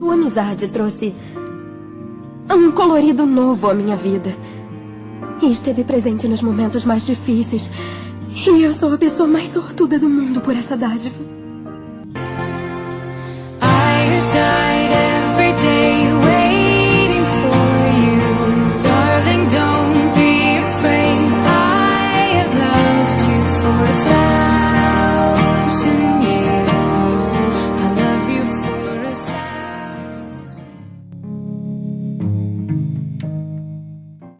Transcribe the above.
Sua amizade trouxe um colorido novo à minha vida. E esteve presente nos momentos mais difíceis. E eu sou a pessoa mais sortuda do mundo por essa dádiva.